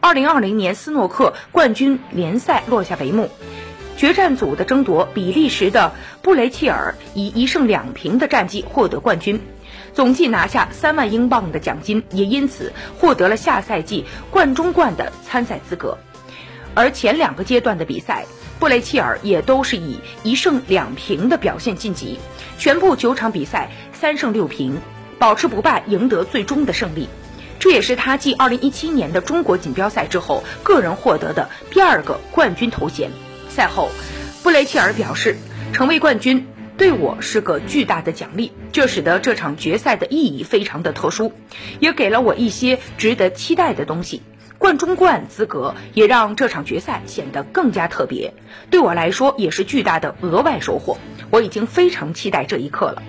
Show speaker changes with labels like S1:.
S1: 二零二零年斯诺克冠军联赛落下帷幕，决战组的争夺，比利时的布雷切尔以一胜两平的战绩获得冠军，总计拿下三万英镑的奖金，也因此获得了下赛季冠中冠的参赛资格。而前两个阶段的比赛，布雷切尔也都是以一胜两平的表现晋级，全部九场比赛三胜六平，保持不败，赢得最终的胜利。这也是他继2017年的中国锦标赛之后，个人获得的第二个冠军头衔。赛后，布雷切尔表示，成为冠军对我是个巨大的奖励，这使得这场决赛的意义非常的特殊，也给了我一些值得期待的东西。冠中冠资格也让这场决赛显得更加特别，对我来说也是巨大的额外收获。我已经非常期待这一刻了。